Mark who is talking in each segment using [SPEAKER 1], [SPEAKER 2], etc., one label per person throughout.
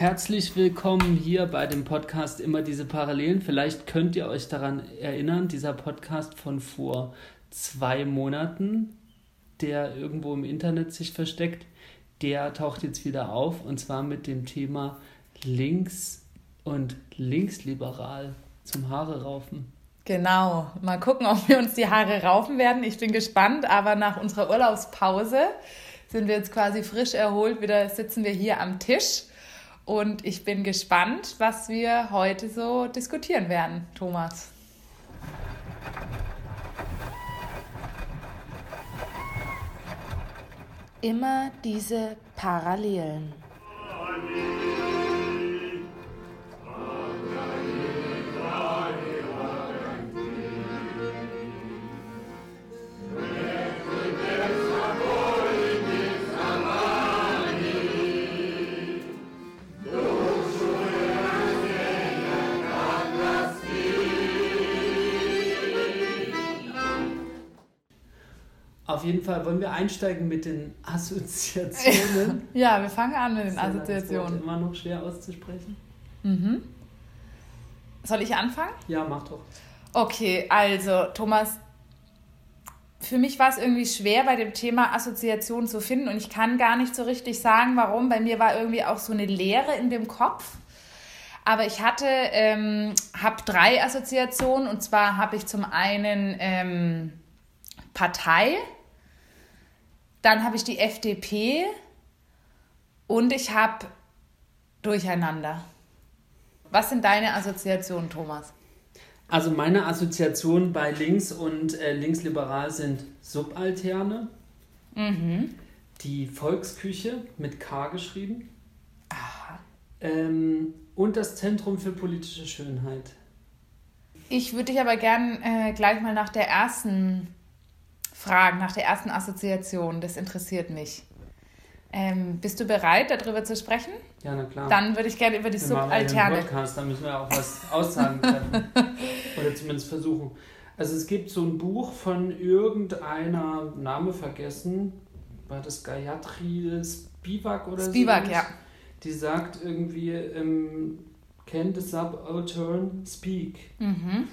[SPEAKER 1] Herzlich willkommen hier bei dem Podcast Immer diese Parallelen. Vielleicht könnt ihr euch daran erinnern, dieser Podcast von vor zwei Monaten, der irgendwo im Internet sich versteckt, der taucht jetzt wieder auf und zwar mit dem Thema links und linksliberal zum Haare raufen.
[SPEAKER 2] Genau, mal gucken, ob wir uns die Haare raufen werden. Ich bin gespannt, aber nach unserer Urlaubspause sind wir jetzt quasi frisch erholt. Wieder sitzen wir hier am Tisch und ich bin gespannt, was wir heute so diskutieren werden, Thomas. Immer diese Parallelen.
[SPEAKER 1] Auf jeden Fall wollen wir einsteigen mit den Assoziationen.
[SPEAKER 2] ja, wir fangen an mit den
[SPEAKER 1] das
[SPEAKER 2] Assoziationen.
[SPEAKER 1] Wort immer noch schwer auszusprechen.
[SPEAKER 2] Mhm. Soll ich anfangen?
[SPEAKER 1] Ja, mach doch.
[SPEAKER 2] Okay, also Thomas, für mich war es irgendwie schwer, bei dem Thema Assoziation zu finden und ich kann gar nicht so richtig sagen, warum. Bei mir war irgendwie auch so eine Leere in dem Kopf. Aber ich hatte, ähm, habe drei Assoziationen und zwar habe ich zum einen ähm, Partei, dann habe ich die FDP und ich habe Durcheinander. Was sind deine Assoziationen, Thomas?
[SPEAKER 1] Also meine Assoziationen bei links und äh, linksliberal sind Subalterne,
[SPEAKER 2] Mhm.
[SPEAKER 1] die Volksküche mit K geschrieben ähm, und das Zentrum für politische Schönheit.
[SPEAKER 2] Ich würde dich aber gern äh, gleich mal nach der ersten fragen, nach der ersten Assoziation. Das interessiert mich. Ähm, bist du bereit, darüber zu sprechen?
[SPEAKER 1] Ja, na klar.
[SPEAKER 2] Dann würde ich gerne über die
[SPEAKER 1] wir ja einen
[SPEAKER 2] Subalterne.
[SPEAKER 1] Podcast, da müssen wir auch was aussagen können. Oder zumindest versuchen. Also es gibt so ein Buch von irgendeiner, Name vergessen, war das Gayatri Spivak oder so?
[SPEAKER 2] Spivak, ja.
[SPEAKER 1] Die sagt irgendwie, ähm, can the subaltern speak?
[SPEAKER 2] Mhm.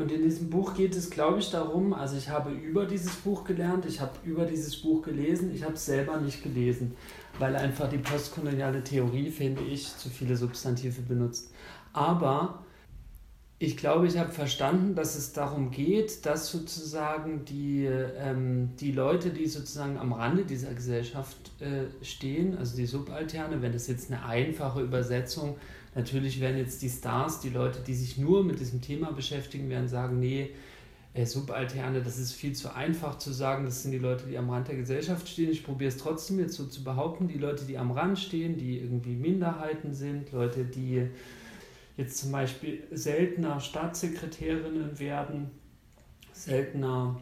[SPEAKER 1] Und in diesem Buch geht es, glaube ich, darum, also ich habe über dieses Buch gelernt, ich habe über dieses Buch gelesen, ich habe es selber nicht gelesen, weil einfach die postkoloniale Theorie, finde ich, zu viele Substantive benutzt. Aber ich glaube, ich habe verstanden, dass es darum geht, dass sozusagen die, ähm, die Leute, die sozusagen am Rande dieser Gesellschaft äh, stehen, also die Subalterne, wenn das jetzt eine einfache Übersetzung, natürlich werden jetzt die Stars, die Leute, die sich nur mit diesem Thema beschäftigen, werden sagen, nee, Subalterne, das ist viel zu einfach zu sagen, das sind die Leute, die am Rand der Gesellschaft stehen. Ich probiere es trotzdem jetzt so zu behaupten, die Leute, die am Rand stehen, die irgendwie Minderheiten sind, Leute, die jetzt zum Beispiel seltener Staatssekretärinnen werden, seltener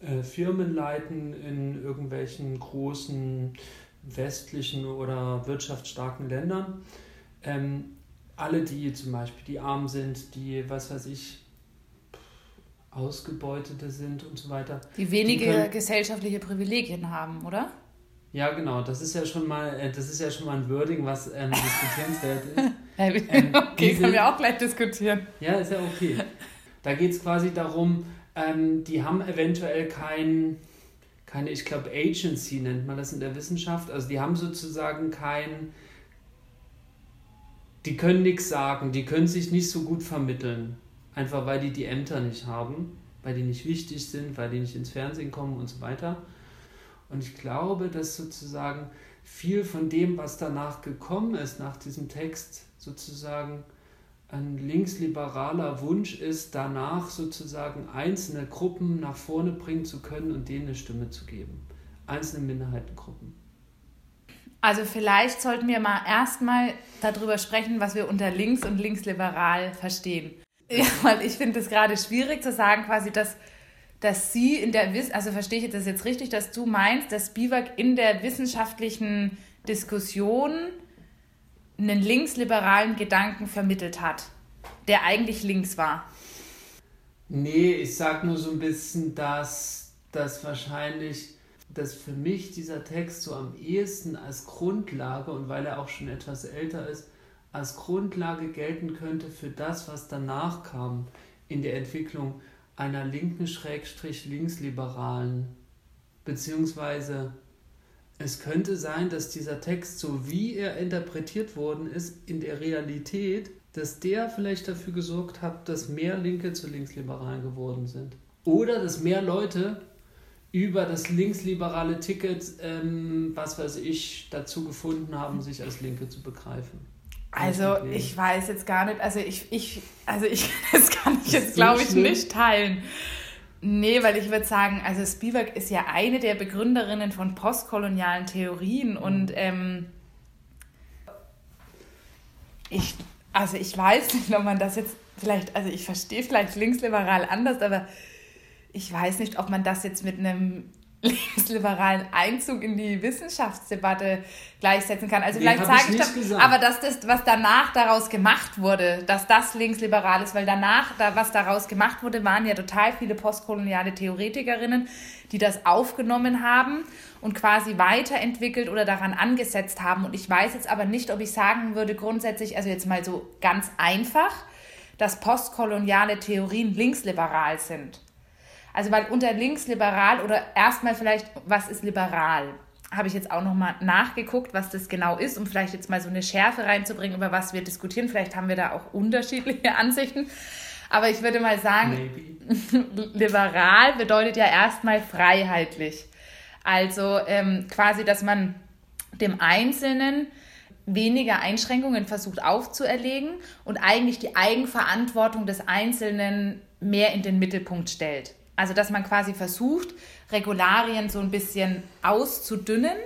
[SPEAKER 1] äh, Firmen leiten in irgendwelchen großen westlichen oder wirtschaftsstarken Ländern. Ähm, alle, die zum Beispiel die arm sind, die, was weiß ich, Ausgebeutete sind und so weiter.
[SPEAKER 2] Die wenige
[SPEAKER 1] Die können-
[SPEAKER 2] gesellschaftliche Privilegien haben, oder?
[SPEAKER 1] Ja, genau, das ist ja schon mal, äh, das ist ja schon mal ein Wording, was ähm, diskutierenswert ist.
[SPEAKER 2] okay,
[SPEAKER 1] diese-
[SPEAKER 2] können wir auch gleich diskutieren.
[SPEAKER 1] Ja, ist ja okay. Da geht es quasi darum, ähm, die haben eventuell kein, keine, ich glaube, Agency nennt man das in der Wissenschaft. Also die haben sozusagen kein, die können nichts sagen, die können sich nicht so gut vermitteln. Einfach weil die die Ämter nicht haben, weil die nicht wichtig sind, weil die nicht ins Fernsehen kommen und so weiter. Und ich glaube, dass sozusagen viel von dem, was danach gekommen ist, nach diesem Text, sozusagen ein linksliberaler Wunsch ist, danach sozusagen einzelne Gruppen nach vorne bringen zu können und denen eine Stimme zu geben. Einzelne Minderheitengruppen.
[SPEAKER 2] Also vielleicht sollten wir mal erstmal darüber sprechen, was wir unter links und linksliberal verstehen. Ja, weil ich finde es gerade schwierig zu sagen, quasi, dass, dass sie in der Wiss also verstehe ich das jetzt richtig, dass du meinst, dass Spivak in der wissenschaftlichen Diskussion einen linksliberalen Gedanken vermittelt hat, der eigentlich links war.
[SPEAKER 1] Nee, ich sag nur so ein bisschen, dass das wahrscheinlich, dass für mich dieser Text so am ehesten als Grundlage und weil er auch schon etwas älter ist, als Grundlage gelten könnte für das, was danach kam in der Entwicklung einer linken Schrägstrich linksliberalen, beziehungsweise es könnte sein, dass dieser Text, so wie er interpretiert worden ist, in der Realität, dass der vielleicht dafür gesorgt hat, dass mehr Linke zu Linksliberalen geworden sind. Oder dass mehr Leute über das linksliberale Ticket, ähm, was weiß ich, dazu gefunden haben, sich als Linke zu begreifen.
[SPEAKER 2] Also ich weiß jetzt gar nicht, also ich, ich, also ich, das kann ich jetzt glaube ich nicht teilen. Nee, weil ich würde sagen, also Spivak ist ja eine der Begründerinnen von postkolonialen Theorien und ähm, ich, also ich weiß nicht, ob man das jetzt vielleicht, also ich verstehe vielleicht linksliberal anders, aber ich weiß nicht, ob man das jetzt mit einem linksliberalen Einzug in die Wissenschaftsdebatte gleichsetzen kann. Also vielleicht sage ich, ich das, aber dass das, was danach daraus gemacht wurde, dass das linksliberal ist, weil danach, da, was daraus gemacht wurde, waren ja total viele postkoloniale Theoretikerinnen, die das aufgenommen haben und quasi weiterentwickelt oder daran angesetzt haben. Und ich weiß jetzt aber nicht, ob ich sagen würde grundsätzlich, also jetzt mal so ganz einfach, dass postkoloniale Theorien linksliberal sind. Also weil unter linksliberal oder erstmal vielleicht, was ist liberal? Habe ich jetzt auch nochmal nachgeguckt, was das genau ist, um vielleicht jetzt mal so eine Schärfe reinzubringen, über was wir diskutieren. Vielleicht haben wir da auch unterschiedliche Ansichten. Aber ich würde mal sagen, liberal bedeutet ja erstmal freiheitlich. Also ähm, quasi, dass man dem Einzelnen weniger Einschränkungen versucht aufzuerlegen und eigentlich die Eigenverantwortung des Einzelnen mehr in den Mittelpunkt stellt. Also dass man quasi versucht, Regularien so ein bisschen auszudünnen,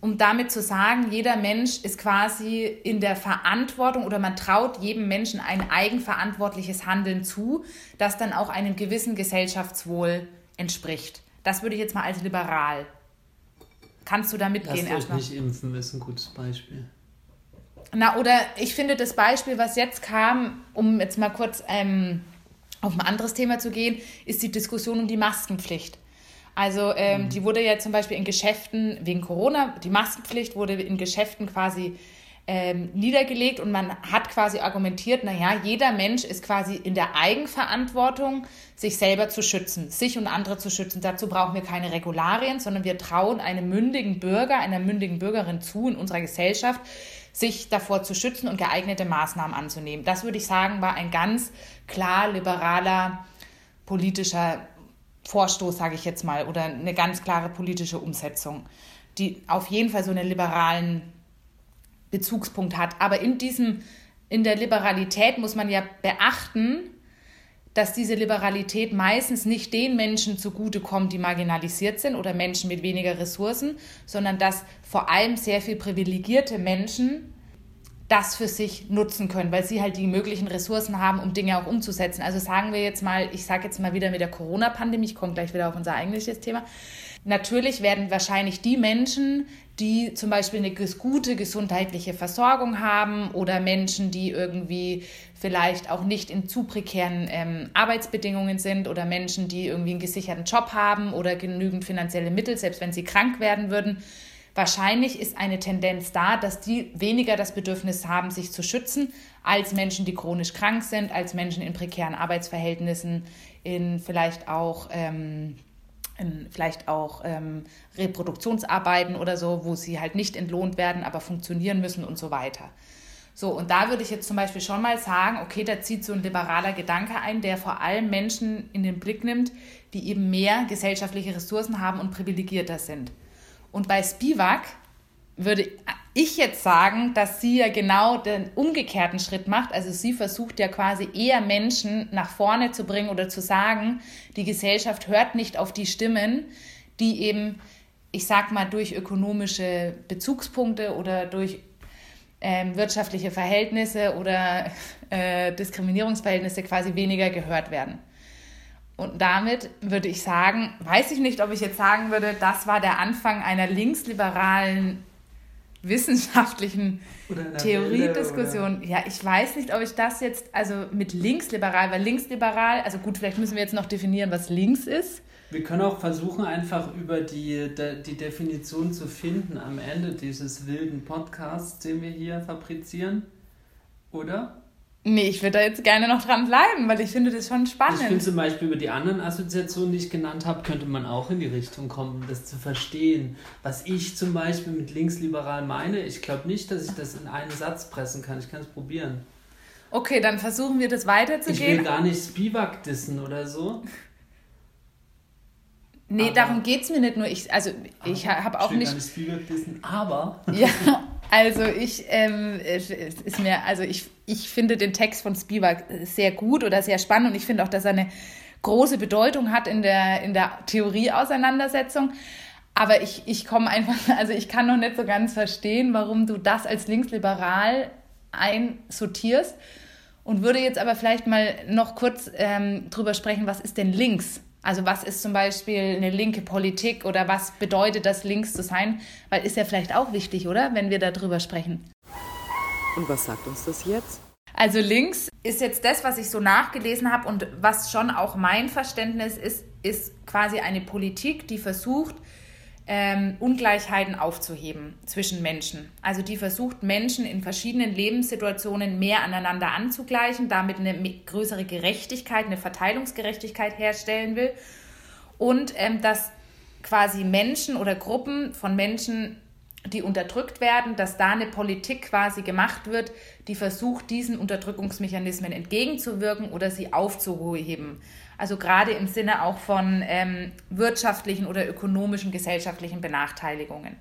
[SPEAKER 2] um damit zu sagen, jeder Mensch ist quasi in der Verantwortung oder man traut jedem Menschen ein eigenverantwortliches Handeln zu, das dann auch einem gewissen Gesellschaftswohl entspricht. Das würde ich jetzt mal als liberal. Kannst du da mitgehen
[SPEAKER 1] Lasst erstmal? nicht impfen ist ein gutes Beispiel.
[SPEAKER 2] Na, oder ich finde das Beispiel, was jetzt kam, um jetzt mal kurz ähm, auf ein anderes Thema zu gehen, ist die Diskussion um die Maskenpflicht. Also ähm, mhm. die wurde ja zum Beispiel in Geschäften wegen Corona, die Maskenpflicht wurde in Geschäften quasi ähm, niedergelegt und man hat quasi argumentiert, naja, jeder Mensch ist quasi in der Eigenverantwortung, sich selber zu schützen, sich und andere zu schützen. Dazu brauchen wir keine Regularien, sondern wir trauen einem mündigen Bürger, einer mündigen Bürgerin zu in unserer Gesellschaft, sich davor zu schützen und geeignete Maßnahmen anzunehmen. Das würde ich sagen, war ein ganz klar liberaler politischer Vorstoß, sage ich jetzt mal, oder eine ganz klare politische Umsetzung, die auf jeden Fall so einen liberalen Bezugspunkt hat. Aber in diesem, in der Liberalität muss man ja beachten, dass diese Liberalität meistens nicht den Menschen zugutekommt, die marginalisiert sind oder Menschen mit weniger Ressourcen, sondern dass vor allem sehr viel privilegierte Menschen das für sich nutzen können, weil sie halt die möglichen Ressourcen haben, um Dinge auch umzusetzen. Also sagen wir jetzt mal, ich sage jetzt mal wieder mit der Corona-Pandemie, ich komme gleich wieder auf unser eigentliches Thema. Natürlich werden wahrscheinlich die Menschen, die zum Beispiel eine gute gesundheitliche Versorgung haben oder Menschen, die irgendwie vielleicht auch nicht in zu prekären ähm, Arbeitsbedingungen sind oder Menschen, die irgendwie einen gesicherten Job haben oder genügend finanzielle Mittel, selbst wenn sie krank werden würden, Wahrscheinlich ist eine Tendenz da, dass die weniger das Bedürfnis haben, sich zu schützen, als Menschen, die chronisch krank sind, als Menschen in prekären Arbeitsverhältnissen, in vielleicht auch, ähm, in vielleicht auch ähm, Reproduktionsarbeiten oder so, wo sie halt nicht entlohnt werden, aber funktionieren müssen und so weiter. So, und da würde ich jetzt zum Beispiel schon mal sagen, okay, da zieht so ein liberaler Gedanke ein, der vor allem Menschen in den Blick nimmt, die eben mehr gesellschaftliche Ressourcen haben und privilegierter sind. Und bei Spivak würde ich jetzt sagen, dass sie ja genau den umgekehrten Schritt macht. Also sie versucht ja quasi eher Menschen nach vorne zu bringen oder zu sagen, die Gesellschaft hört nicht auf die Stimmen, die eben, ich sag mal, durch ökonomische Bezugspunkte oder durch ähm, wirtschaftliche Verhältnisse oder äh, Diskriminierungsverhältnisse quasi weniger gehört werden. Und damit würde ich sagen, weiß ich nicht, ob ich jetzt sagen würde, das war der Anfang einer linksliberalen wissenschaftlichen Theoriediskussion. Ja, ich weiß nicht, ob ich das jetzt, also mit linksliberal, weil linksliberal, also gut, vielleicht müssen wir jetzt noch definieren, was links ist.
[SPEAKER 1] Wir können auch versuchen, einfach über die, die Definition zu finden am Ende dieses wilden Podcasts, den wir hier fabrizieren. oder?
[SPEAKER 2] Nee, ich würde da jetzt gerne noch dran bleiben, weil ich finde das schon spannend.
[SPEAKER 1] Ich finde zum Beispiel über die anderen Assoziationen, die ich genannt habe, könnte man auch in die Richtung kommen, das zu verstehen. Was ich zum Beispiel mit linksliberal meine, ich glaube nicht, dass ich das in einen Satz pressen kann. Ich kann es probieren.
[SPEAKER 2] Okay, dann versuchen wir das weiterzugehen.
[SPEAKER 1] Ich will gar nicht Spivak dissen oder so.
[SPEAKER 2] Nee, aber darum geht es mir nicht nur. Ich, also ich habe auch
[SPEAKER 1] ich will
[SPEAKER 2] nicht.
[SPEAKER 1] Gar nicht Spivak dissen, aber.
[SPEAKER 2] Ja, also ich ähm, ist mir, also ich, ich finde den Text von Spivak sehr gut oder sehr spannend und ich finde auch, dass er eine große Bedeutung hat in der, in der Theorie-Auseinandersetzung. Aber ich, ich komme einfach, also ich kann noch nicht so ganz verstehen, warum du das als linksliberal einsortierst und würde jetzt aber vielleicht mal noch kurz ähm, drüber sprechen, was ist denn links? Also was ist zum Beispiel eine linke Politik oder was bedeutet das, links zu sein? Weil ist ja vielleicht auch wichtig, oder? Wenn wir darüber sprechen.
[SPEAKER 3] Und was sagt uns das jetzt?
[SPEAKER 2] Also links ist jetzt das, was ich so nachgelesen habe und was schon auch mein Verständnis ist, ist quasi eine Politik, die versucht, ähm, Ungleichheiten aufzuheben zwischen Menschen. Also die versucht, Menschen in verschiedenen Lebenssituationen mehr aneinander anzugleichen, damit eine größere Gerechtigkeit, eine Verteilungsgerechtigkeit herstellen will. Und ähm, dass quasi Menschen oder Gruppen von Menschen, die unterdrückt werden, dass da eine Politik quasi gemacht wird, die versucht, diesen Unterdrückungsmechanismen entgegenzuwirken oder sie aufzuheben. Also gerade im Sinne auch von ähm, wirtschaftlichen oder ökonomischen, gesellschaftlichen Benachteiligungen.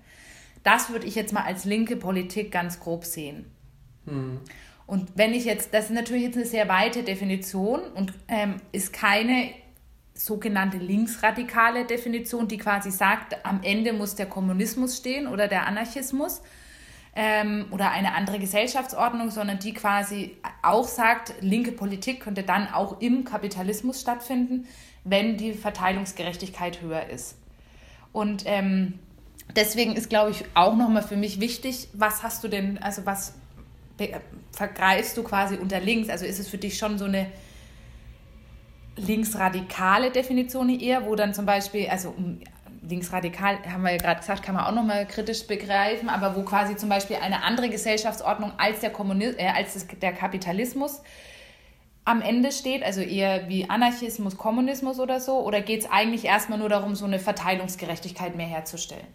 [SPEAKER 2] Das würde ich jetzt mal als linke Politik ganz grob sehen. Hm. Und wenn ich jetzt, das ist natürlich jetzt eine sehr weite Definition und ähm, ist keine sogenannte linksradikale Definition, die quasi sagt, am Ende muss der Kommunismus stehen oder der Anarchismus, ähm, oder eine andere Gesellschaftsordnung, sondern die quasi auch sagt, linke Politik könnte dann auch im Kapitalismus stattfinden, wenn die Verteilungsgerechtigkeit höher ist. Und ähm, deswegen ist, glaube ich, auch nochmal für mich wichtig, was hast du denn, also was vergreifst du quasi unter links? Also ist es für dich schon so eine linksradikale Definition eher, wo dann zum Beispiel, also linksradikal, haben wir ja gerade gesagt, kann man auch nochmal kritisch begreifen, aber wo quasi zum Beispiel eine andere Gesellschaftsordnung als der, Kommunis äh, als der Kapitalismus am Ende steht, also eher wie Anarchismus, Kommunismus oder so, oder geht es eigentlich erstmal nur darum, so eine Verteilungsgerechtigkeit mehr herzustellen?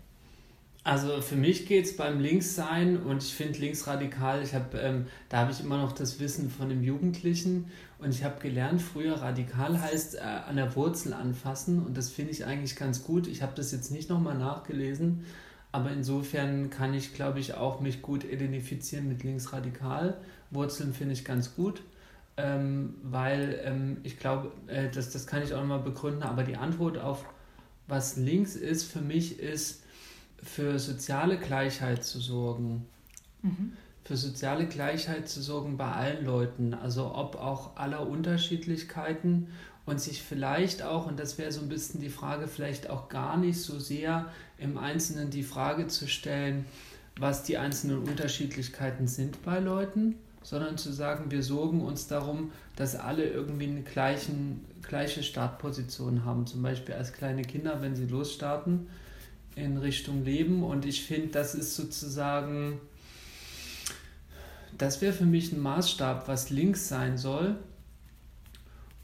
[SPEAKER 1] Also für mich geht es beim Linkssein und ich finde linksradikal, ich hab, ähm, da habe ich immer noch das Wissen von dem Jugendlichen und ich habe gelernt, früher radikal heißt äh, an der Wurzel anfassen und das finde ich eigentlich ganz gut. Ich habe das jetzt nicht nochmal nachgelesen, aber insofern kann ich, glaube ich, auch mich gut identifizieren mit linksradikal. Wurzeln finde ich ganz gut, ähm, weil ähm, ich glaube, äh, das, das kann ich auch nochmal begründen, aber die Antwort auf was links ist für mich ist, für soziale Gleichheit zu sorgen. Mhm. Für soziale Gleichheit zu sorgen bei allen Leuten, also ob auch aller Unterschiedlichkeiten und sich vielleicht auch, und das wäre so ein bisschen die Frage, vielleicht auch gar nicht so sehr im Einzelnen die Frage zu stellen, was die einzelnen Unterschiedlichkeiten sind bei Leuten, sondern zu sagen, wir sorgen uns darum, dass alle irgendwie eine gleichen, gleiche Startposition haben. Zum Beispiel als kleine Kinder, wenn sie losstarten, in Richtung Leben. Und ich finde, das ist sozusagen, das wäre für mich ein Maßstab, was links sein soll.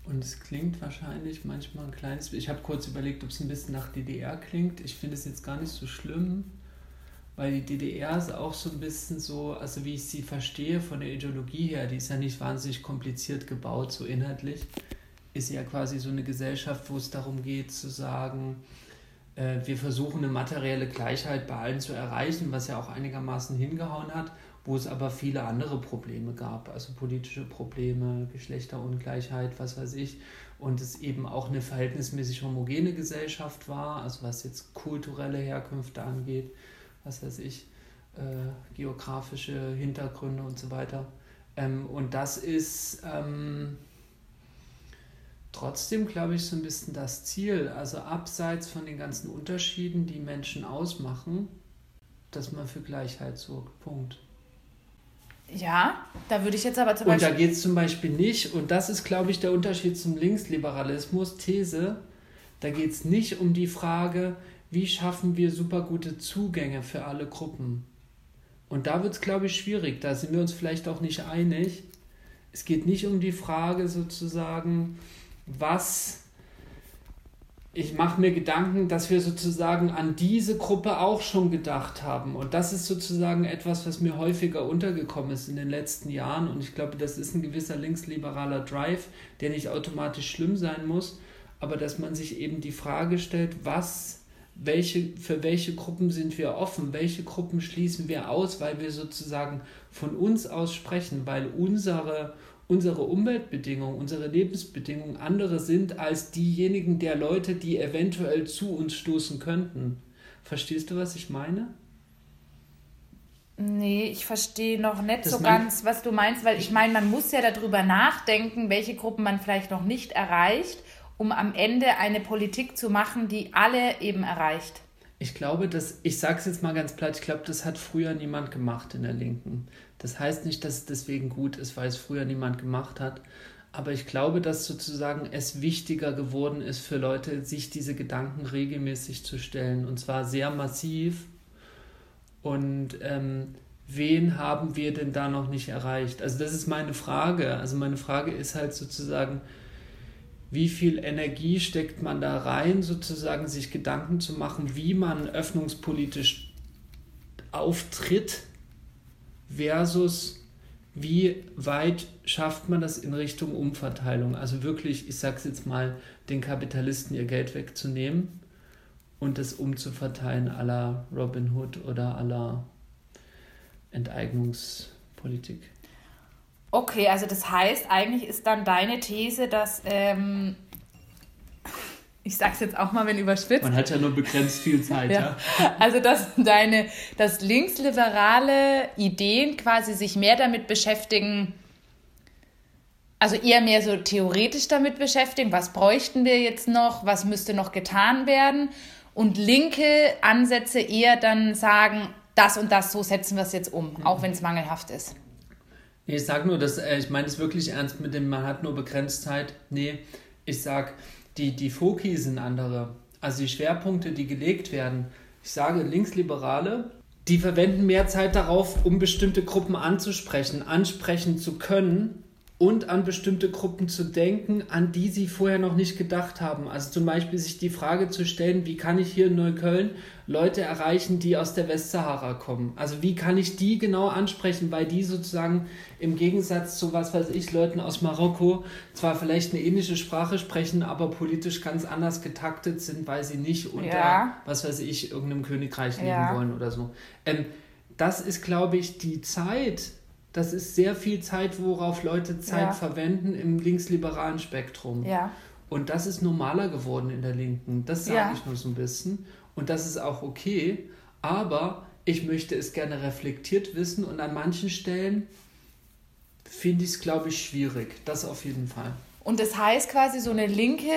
[SPEAKER 1] Und es klingt wahrscheinlich manchmal ein kleines Ich habe kurz überlegt, ob es ein bisschen nach DDR klingt. Ich finde es jetzt gar nicht so schlimm, weil die DDR ist auch so ein bisschen so, also wie ich sie verstehe von der Ideologie her, die ist ja nicht wahnsinnig kompliziert gebaut, so inhaltlich. Ist ja quasi so eine Gesellschaft, wo es darum geht zu sagen, äh, wir versuchen eine materielle Gleichheit bei allen zu erreichen, was ja auch einigermaßen hingehauen hat, wo es aber viele andere Probleme gab, also politische Probleme, Geschlechterungleichheit, was weiß ich, und es eben auch eine verhältnismäßig homogene Gesellschaft war, also was jetzt kulturelle Herkünfte angeht, was weiß ich, äh, geografische Hintergründe und so weiter. Ähm, und das ist ähm, trotzdem, glaube ich, so ein bisschen das Ziel. Also abseits von den ganzen Unterschieden, die Menschen ausmachen, dass man für Gleichheit sorgt. Punkt.
[SPEAKER 2] Ja, da würde ich jetzt aber
[SPEAKER 1] zum Beispiel. Und da geht es zum Beispiel nicht, und das ist, glaube ich, der Unterschied zum Linksliberalismus, These, da geht es nicht um die Frage, wie schaffen wir super gute Zugänge für alle Gruppen. Und da wird es, glaube ich, schwierig. Da sind wir uns vielleicht auch nicht einig. Es geht nicht um die Frage sozusagen, was ich mache mir Gedanken, dass wir sozusagen an diese Gruppe auch schon gedacht haben. Und das ist sozusagen etwas, was mir häufiger untergekommen ist in den letzten Jahren. Und ich glaube, das ist ein gewisser linksliberaler Drive, der nicht automatisch schlimm sein muss, aber dass man sich eben die Frage stellt, was, welche, für welche Gruppen sind wir offen, welche Gruppen schließen wir aus, weil wir sozusagen von uns aus sprechen, weil unsere unsere Umweltbedingungen, unsere Lebensbedingungen andere sind als diejenigen der Leute, die eventuell zu uns stoßen könnten. Verstehst du, was ich meine?
[SPEAKER 2] Nee, ich verstehe noch nicht das so ganz, was du meinst, weil ich meine, man muss ja darüber nachdenken, welche Gruppen man vielleicht noch nicht erreicht, um am Ende eine Politik zu machen, die alle eben erreicht.
[SPEAKER 1] Ich glaube, dass, ich sage es jetzt mal ganz platt, ich glaube, das hat früher niemand gemacht in der Linken. Das heißt nicht, dass es deswegen gut ist, weil es früher niemand gemacht hat. Aber ich glaube, dass sozusagen es wichtiger geworden ist für Leute, sich diese Gedanken regelmäßig zu stellen. Und zwar sehr massiv. Und ähm, wen haben wir denn da noch nicht erreicht? Also das ist meine Frage. Also meine Frage ist halt sozusagen, wie viel Energie steckt man da rein, sozusagen sich Gedanken zu machen, wie man öffnungspolitisch auftritt versus wie weit schafft man das in Richtung Umverteilung? Also wirklich, ich sag's jetzt mal, den Kapitalisten ihr Geld wegzunehmen und es umzuverteilen à la Robin Hood oder à la Enteignungspolitik.
[SPEAKER 2] Okay, also das heißt, eigentlich ist dann deine These, dass ähm, ich sag's jetzt auch mal, wenn überspitzt.
[SPEAKER 1] Man hat ja nur begrenzt viel Zeit, ja.
[SPEAKER 2] ja. Also, dass deine, dass linksliberale Ideen quasi sich mehr damit beschäftigen, also eher mehr so theoretisch damit beschäftigen, was bräuchten wir jetzt noch, was müsste noch getan werden und linke Ansätze eher dann sagen, das und das, so setzen wir es jetzt um, mhm. auch wenn es mangelhaft ist.
[SPEAKER 1] Nee, ich sage nur, dass, äh, ich meine es wirklich ernst mit dem, man hat nur begrenzt Zeit. Nee, ich sage, die, die Foki sind andere. Also die Schwerpunkte, die gelegt werden. Ich sage, Linksliberale, die verwenden mehr Zeit darauf, um bestimmte Gruppen anzusprechen, ansprechen zu können und an bestimmte Gruppen zu denken, an die sie vorher noch nicht gedacht haben. Also zum Beispiel sich die Frage zu stellen, wie kann ich hier in Neukölln Leute erreichen, die aus der Westsahara kommen? Also wie kann ich die genau ansprechen, weil die sozusagen im Gegensatz zu, was weiß ich, Leuten aus Marokko zwar vielleicht eine ähnliche Sprache sprechen, aber politisch ganz anders getaktet sind, weil sie nicht unter, ja. was weiß ich, irgendeinem Königreich leben ja. wollen oder so. Ähm, das ist, glaube ich, die Zeit, das ist sehr viel Zeit, worauf Leute Zeit ja. verwenden im linksliberalen Spektrum.
[SPEAKER 2] Ja.
[SPEAKER 1] Und das ist normaler geworden in der Linken. Das sage ja. ich nur so ein bisschen. Und das ist auch okay. Aber ich möchte es gerne reflektiert wissen und an manchen Stellen finde ich es, glaube ich, schwierig. Das auf jeden Fall.
[SPEAKER 2] Und das heißt quasi so eine linke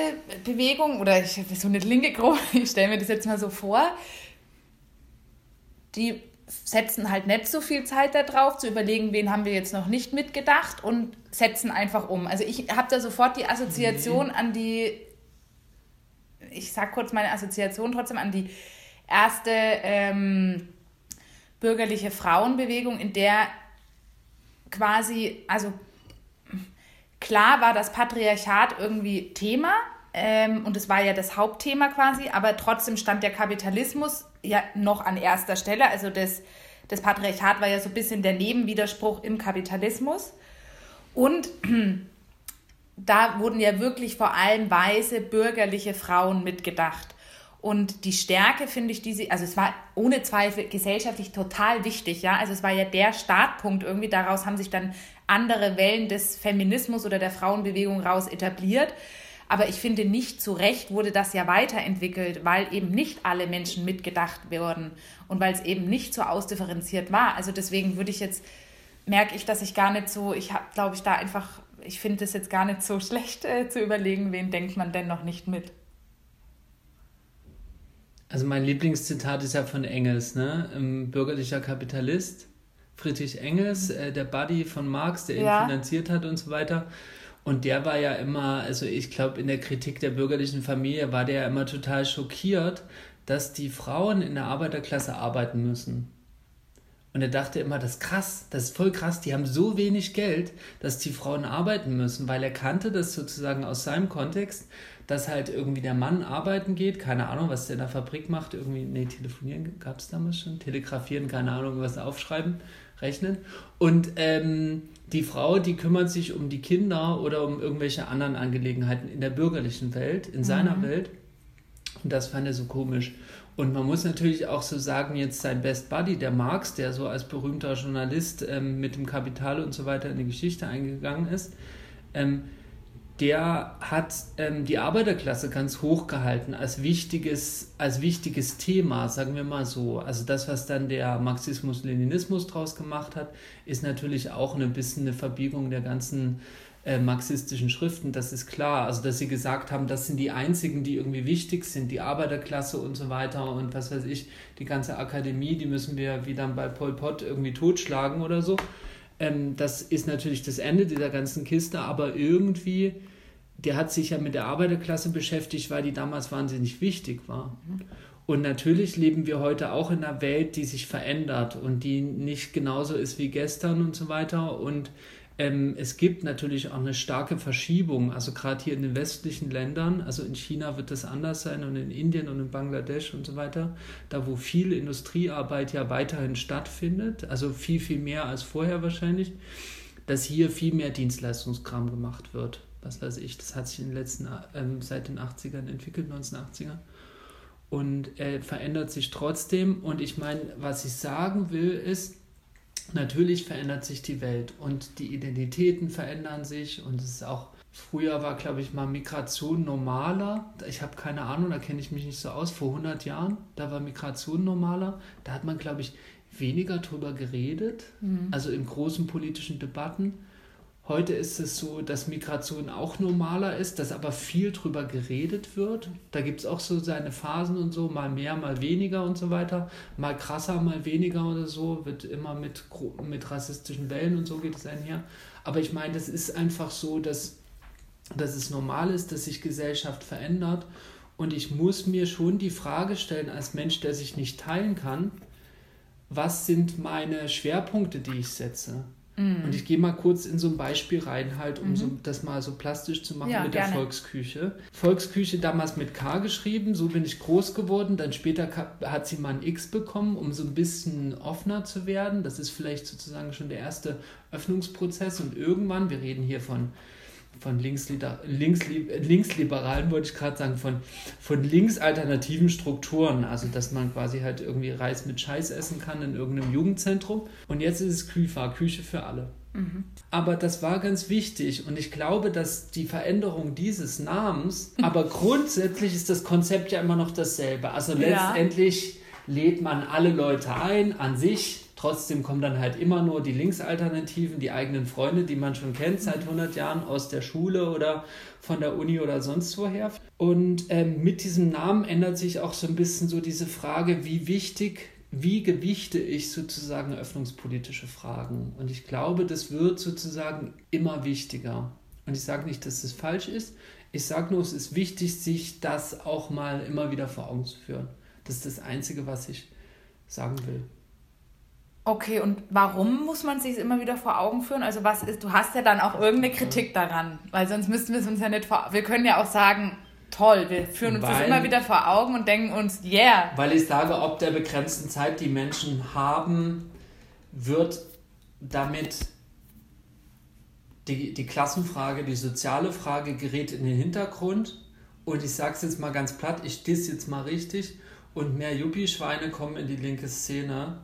[SPEAKER 2] Bewegung oder ich, so eine linke Gruppe, ich stelle mir das jetzt mal so vor, die setzen halt nicht so viel Zeit darauf, zu überlegen, wen haben wir jetzt noch nicht mitgedacht und setzen einfach um. Also ich habe da sofort die Assoziation mhm. an die, ich sag kurz meine Assoziation trotzdem an die erste ähm, bürgerliche Frauenbewegung, in der quasi, also klar war das Patriarchat irgendwie Thema, ähm, und es war ja das Hauptthema quasi, aber trotzdem stand der Kapitalismus ja noch an erster Stelle. Also das, das Patriarchat war ja so ein bisschen der Nebenwiderspruch im Kapitalismus. Und da wurden ja wirklich vor allem weiße bürgerliche Frauen mitgedacht. Und die Stärke, finde ich, die sie, also es war ohne Zweifel gesellschaftlich total wichtig, ja. Also es war ja der Startpunkt irgendwie, daraus haben sich dann andere Wellen des Feminismus oder der Frauenbewegung raus etabliert. Aber ich finde, nicht zu Recht wurde das ja weiterentwickelt, weil eben nicht alle Menschen mitgedacht wurden und weil es eben nicht so ausdifferenziert war. Also deswegen würde ich jetzt, merke ich, dass ich gar nicht so, ich habe, glaube ich, da einfach, ich finde es jetzt gar nicht so schlecht äh, zu überlegen, wen denkt man denn noch nicht mit.
[SPEAKER 1] Also mein Lieblingszitat ist ja von Engels, ne? Ein bürgerlicher Kapitalist. Friedrich Engels, äh, der Buddy von Marx, der ihn ja. finanziert hat und so weiter. Und der war ja immer, also ich glaube, in der Kritik der bürgerlichen Familie war der ja immer total schockiert, dass die Frauen in der Arbeiterklasse arbeiten müssen. Und er dachte immer, das ist krass, das ist voll krass, die haben so wenig Geld, dass die Frauen arbeiten müssen, weil er kannte das sozusagen aus seinem Kontext, dass halt irgendwie der Mann arbeiten geht, keine Ahnung, was der in der Fabrik macht, irgendwie, nee, telefonieren gab es damals schon, telegrafieren, keine Ahnung, was aufschreiben, rechnen. Und ähm, die Frau, die kümmert sich um die Kinder oder um irgendwelche anderen Angelegenheiten in der bürgerlichen Welt, in seiner mhm. Welt. Und das fand er so komisch. Und man muss natürlich auch so sagen, jetzt sein Best Buddy, der Marx, der so als berühmter Journalist ähm, mit dem Kapital und so weiter in die Geschichte eingegangen ist, ähm, der hat ähm, die Arbeiterklasse ganz hoch gehalten als wichtiges, als wichtiges Thema, sagen wir mal so. Also das, was dann der Marxismus-Leninismus draus gemacht hat, ist natürlich auch ein bisschen eine Verbiegung der ganzen äh, marxistischen Schriften, das ist klar. Also, dass sie gesagt haben, das sind die einzigen, die irgendwie wichtig sind, die Arbeiterklasse und so weiter und was weiß ich, die ganze Akademie, die müssen wir wie dann bei Pol Pot irgendwie totschlagen oder so. Ähm, das ist natürlich das Ende dieser ganzen Kiste, aber irgendwie, der hat sich ja mit der Arbeiterklasse beschäftigt, weil die damals wahnsinnig wichtig war. Und natürlich leben wir heute auch in einer Welt, die sich verändert und die nicht genauso ist wie gestern und so weiter. Und ähm, es gibt natürlich auch eine starke Verschiebung, also gerade hier in den westlichen Ländern, also in China wird das anders sein und in Indien und in Bangladesch und so weiter, da wo viel Industriearbeit ja weiterhin stattfindet, also viel, viel mehr als vorher wahrscheinlich, dass hier viel mehr Dienstleistungskram gemacht wird. Was weiß ich, das hat sich in den letzten, ähm, seit den 80ern entwickelt, 1980er und äh, verändert sich trotzdem. Und ich meine, was ich sagen will, ist, natürlich verändert sich die Welt und die Identitäten verändern sich und es ist auch Früher war, glaube ich, mal Migration normaler. Ich habe keine Ahnung, da kenne ich mich nicht so aus. Vor 100 Jahren, da war Migration normaler. Da hat man, glaube ich, weniger drüber geredet, mhm. also in großen politischen Debatten. Heute ist es so, dass Migration auch normaler ist, dass aber viel drüber geredet wird. Da gibt es auch so seine Phasen und so, mal mehr, mal weniger und so weiter. Mal krasser, mal weniger oder so. Wird immer mit, mit rassistischen Wellen und so geht es einher. Aber ich meine, das ist einfach so, dass, dass es normal ist, dass sich Gesellschaft verändert. Und ich muss mir schon die Frage stellen, als Mensch, der sich nicht teilen kann, was sind meine Schwerpunkte, die ich setze? Mhm. Und ich gehe mal kurz in so ein Beispiel rein, halt, um mhm. so, das mal so plastisch zu machen ja, mit gerne. der Volksküche. Volksküche damals mit K geschrieben, so bin ich groß geworden. Dann später hat sie mal ein X bekommen, um so ein bisschen offener zu werden. Das ist vielleicht sozusagen schon der erste Öffnungsprozess. Und irgendwann, wir reden hier von von linksliber linksli linksliberalen, wollte ich gerade sagen, von, von linksalternativen Strukturen. Also, dass man quasi halt irgendwie Reis mit Scheiß essen kann in irgendeinem Jugendzentrum. Und jetzt ist es Küfa, Küche für alle. Mhm. Aber das war ganz wichtig und ich glaube, dass die Veränderung dieses Namens, aber grundsätzlich ist das Konzept ja immer noch dasselbe. Also letztendlich ja. lädt man alle Leute ein, an sich Trotzdem kommen dann halt immer nur die Linksalternativen, die eigenen Freunde, die man schon kennt seit 100 Jahren aus der Schule oder von der Uni oder sonst woher. Und ähm, mit diesem Namen ändert sich auch so ein bisschen so diese Frage, wie wichtig, wie gewichte ich sozusagen öffnungspolitische Fragen. Und ich glaube, das wird sozusagen immer wichtiger. Und ich sage nicht, dass es falsch ist. Ich sage nur, es ist wichtig, sich das auch mal immer wieder vor Augen zu führen. Das ist das Einzige, was ich sagen will.
[SPEAKER 2] Okay, und warum muss man sich immer wieder vor Augen führen? Also was ist, du hast ja dann auch irgendeine Kritik daran, weil sonst müssten wir es uns ja nicht vor, wir können ja auch sagen, toll, wir führen uns weil, das immer wieder vor Augen und denken uns, yeah.
[SPEAKER 1] Weil ich sage, ob der begrenzten Zeit, die Menschen haben, wird damit die, die Klassenfrage, die soziale Frage gerät in den Hintergrund. Und ich sage es jetzt mal ganz platt, ich diss jetzt mal richtig und mehr Yuppie-Schweine kommen in die linke Szene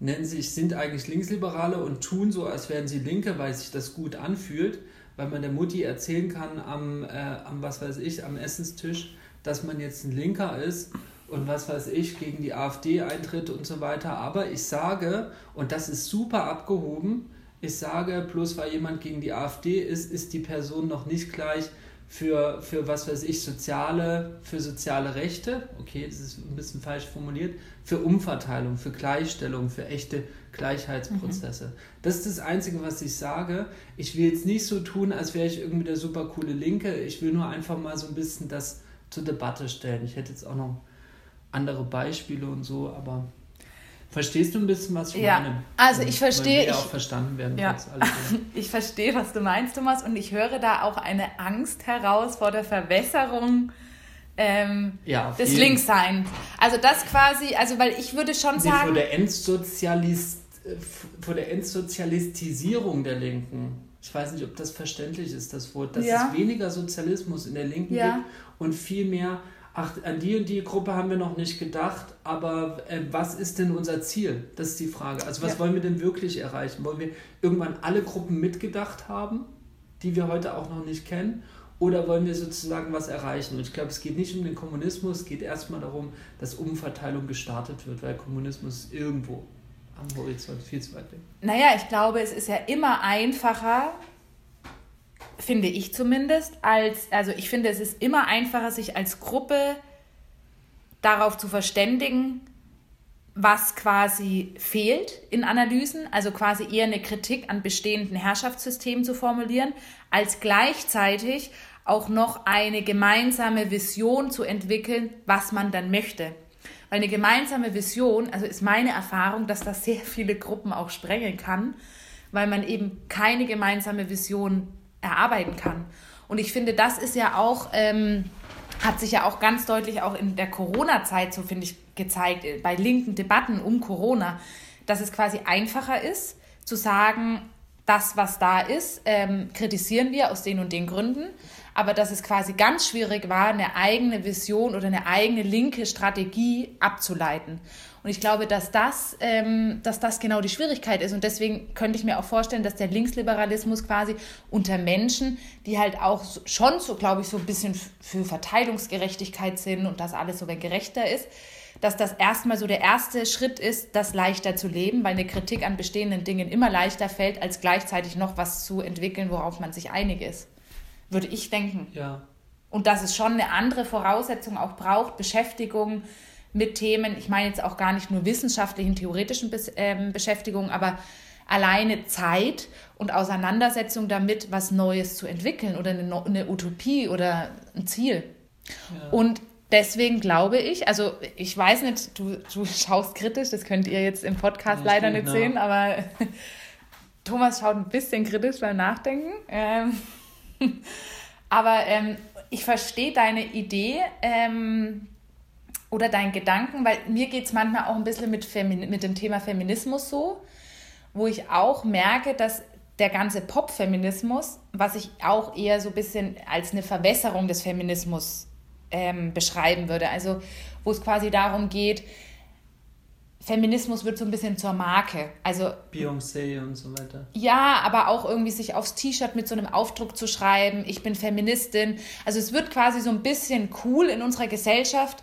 [SPEAKER 1] nennen sich, sind eigentlich Linksliberale und tun so, als wären sie Linke, weil sich das gut anfühlt, weil man der Mutti erzählen kann am, äh, am was weiß ich, am Essenstisch, dass man jetzt ein Linker ist und was weiß ich, gegen die AfD eintritt und so weiter. Aber ich sage, und das ist super abgehoben, ich sage, bloß weil jemand gegen die AfD ist, ist die Person noch nicht gleich für, für was weiß ich, soziale, für soziale Rechte, okay, das ist ein bisschen falsch formuliert, für Umverteilung, für Gleichstellung, für echte Gleichheitsprozesse. Mhm. Das ist das Einzige, was ich sage. Ich will jetzt nicht so tun, als wäre ich irgendwie der super coole Linke. Ich will nur einfach mal so ein bisschen das zur Debatte stellen. Ich hätte jetzt auch noch andere Beispiele und so, aber Verstehst du ein bisschen, was ich
[SPEAKER 2] ja.
[SPEAKER 1] meine?
[SPEAKER 2] Also ich verstehe.
[SPEAKER 1] Ja auch verstanden werden.
[SPEAKER 2] Ja. ich verstehe, was du meinst, Thomas, und ich höre da auch eine Angst heraus vor der Verwässerung ähm, ja, des Linksseins. Also das quasi, also weil ich würde schon sagen...
[SPEAKER 1] Vor der, Endsozialist, äh, vor der Entsozialistisierung der Linken. Ich weiß nicht, ob das verständlich ist, das Wort, dass ja. es weniger Sozialismus in der Linken ja. gibt und viel mehr ach, an die und die Gruppe haben wir noch nicht gedacht, aber äh, was ist denn unser Ziel? Das ist die Frage. Also was ja. wollen wir denn wirklich erreichen? Wollen wir irgendwann alle Gruppen mitgedacht haben, die wir heute auch noch nicht kennen? Oder wollen wir sozusagen was erreichen? Und ich glaube, es geht nicht um den Kommunismus, es geht erstmal darum, dass Umverteilung gestartet wird, weil Kommunismus irgendwo am Horizont viel zu weit weg.
[SPEAKER 2] Naja, ich glaube, es ist ja immer einfacher, finde ich zumindest, als, also ich finde, es ist immer einfacher, sich als Gruppe darauf zu verständigen, was quasi fehlt in Analysen, also quasi eher eine Kritik an bestehenden Herrschaftssystemen zu formulieren, als gleichzeitig auch noch eine gemeinsame Vision zu entwickeln, was man dann möchte. Weil eine gemeinsame Vision, also ist meine Erfahrung, dass das sehr viele Gruppen auch sprengen kann, weil man eben keine gemeinsame Vision erarbeiten kann. Und ich finde, das ist ja auch, ähm, hat sich ja auch ganz deutlich auch in der Corona-Zeit, so finde ich, gezeigt, äh, bei linken Debatten um Corona, dass es quasi einfacher ist, zu sagen, das, was da ist, ähm, kritisieren wir aus den und den Gründen, aber dass es quasi ganz schwierig war, eine eigene Vision oder eine eigene linke Strategie abzuleiten. Und ich glaube, dass das, ähm, dass das genau die Schwierigkeit ist. Und deswegen könnte ich mir auch vorstellen, dass der Linksliberalismus quasi unter Menschen, die halt auch schon so, glaube ich, so ein bisschen für Verteilungsgerechtigkeit sind und dass alles so gerechter ist, dass das erstmal so der erste Schritt ist, das leichter zu leben, weil eine Kritik an bestehenden Dingen immer leichter fällt, als gleichzeitig noch was zu entwickeln, worauf man sich einig ist. Würde ich denken.
[SPEAKER 1] Ja.
[SPEAKER 2] Und dass es schon eine andere Voraussetzung auch braucht, Beschäftigung, mit Themen, ich meine jetzt auch gar nicht nur wissenschaftlichen, theoretischen Be ähm, Beschäftigungen, aber alleine Zeit und Auseinandersetzung damit, was Neues zu entwickeln oder eine, eine Utopie oder ein Ziel. Ja. Und deswegen glaube ich, also ich weiß nicht, du, du schaust kritisch, das könnt ihr jetzt im Podcast ja, leider nicht sehen, aber Thomas schaut ein bisschen kritisch beim Nachdenken. Ähm, aber ähm, ich verstehe deine Idee. Ähm, oder deinen Gedanken, weil mir geht es manchmal auch ein bisschen mit, Femin mit dem Thema Feminismus so, wo ich auch merke, dass der ganze Pop-Feminismus, was ich auch eher so ein bisschen als eine Verwässerung des Feminismus ähm, beschreiben würde, also wo es quasi darum geht, Feminismus wird so ein bisschen zur Marke. Also
[SPEAKER 1] Beyoncé und so weiter.
[SPEAKER 2] Ja, aber auch irgendwie sich aufs T-Shirt mit so einem Aufdruck zu schreiben, ich bin Feministin. Also es wird quasi so ein bisschen cool in unserer Gesellschaft,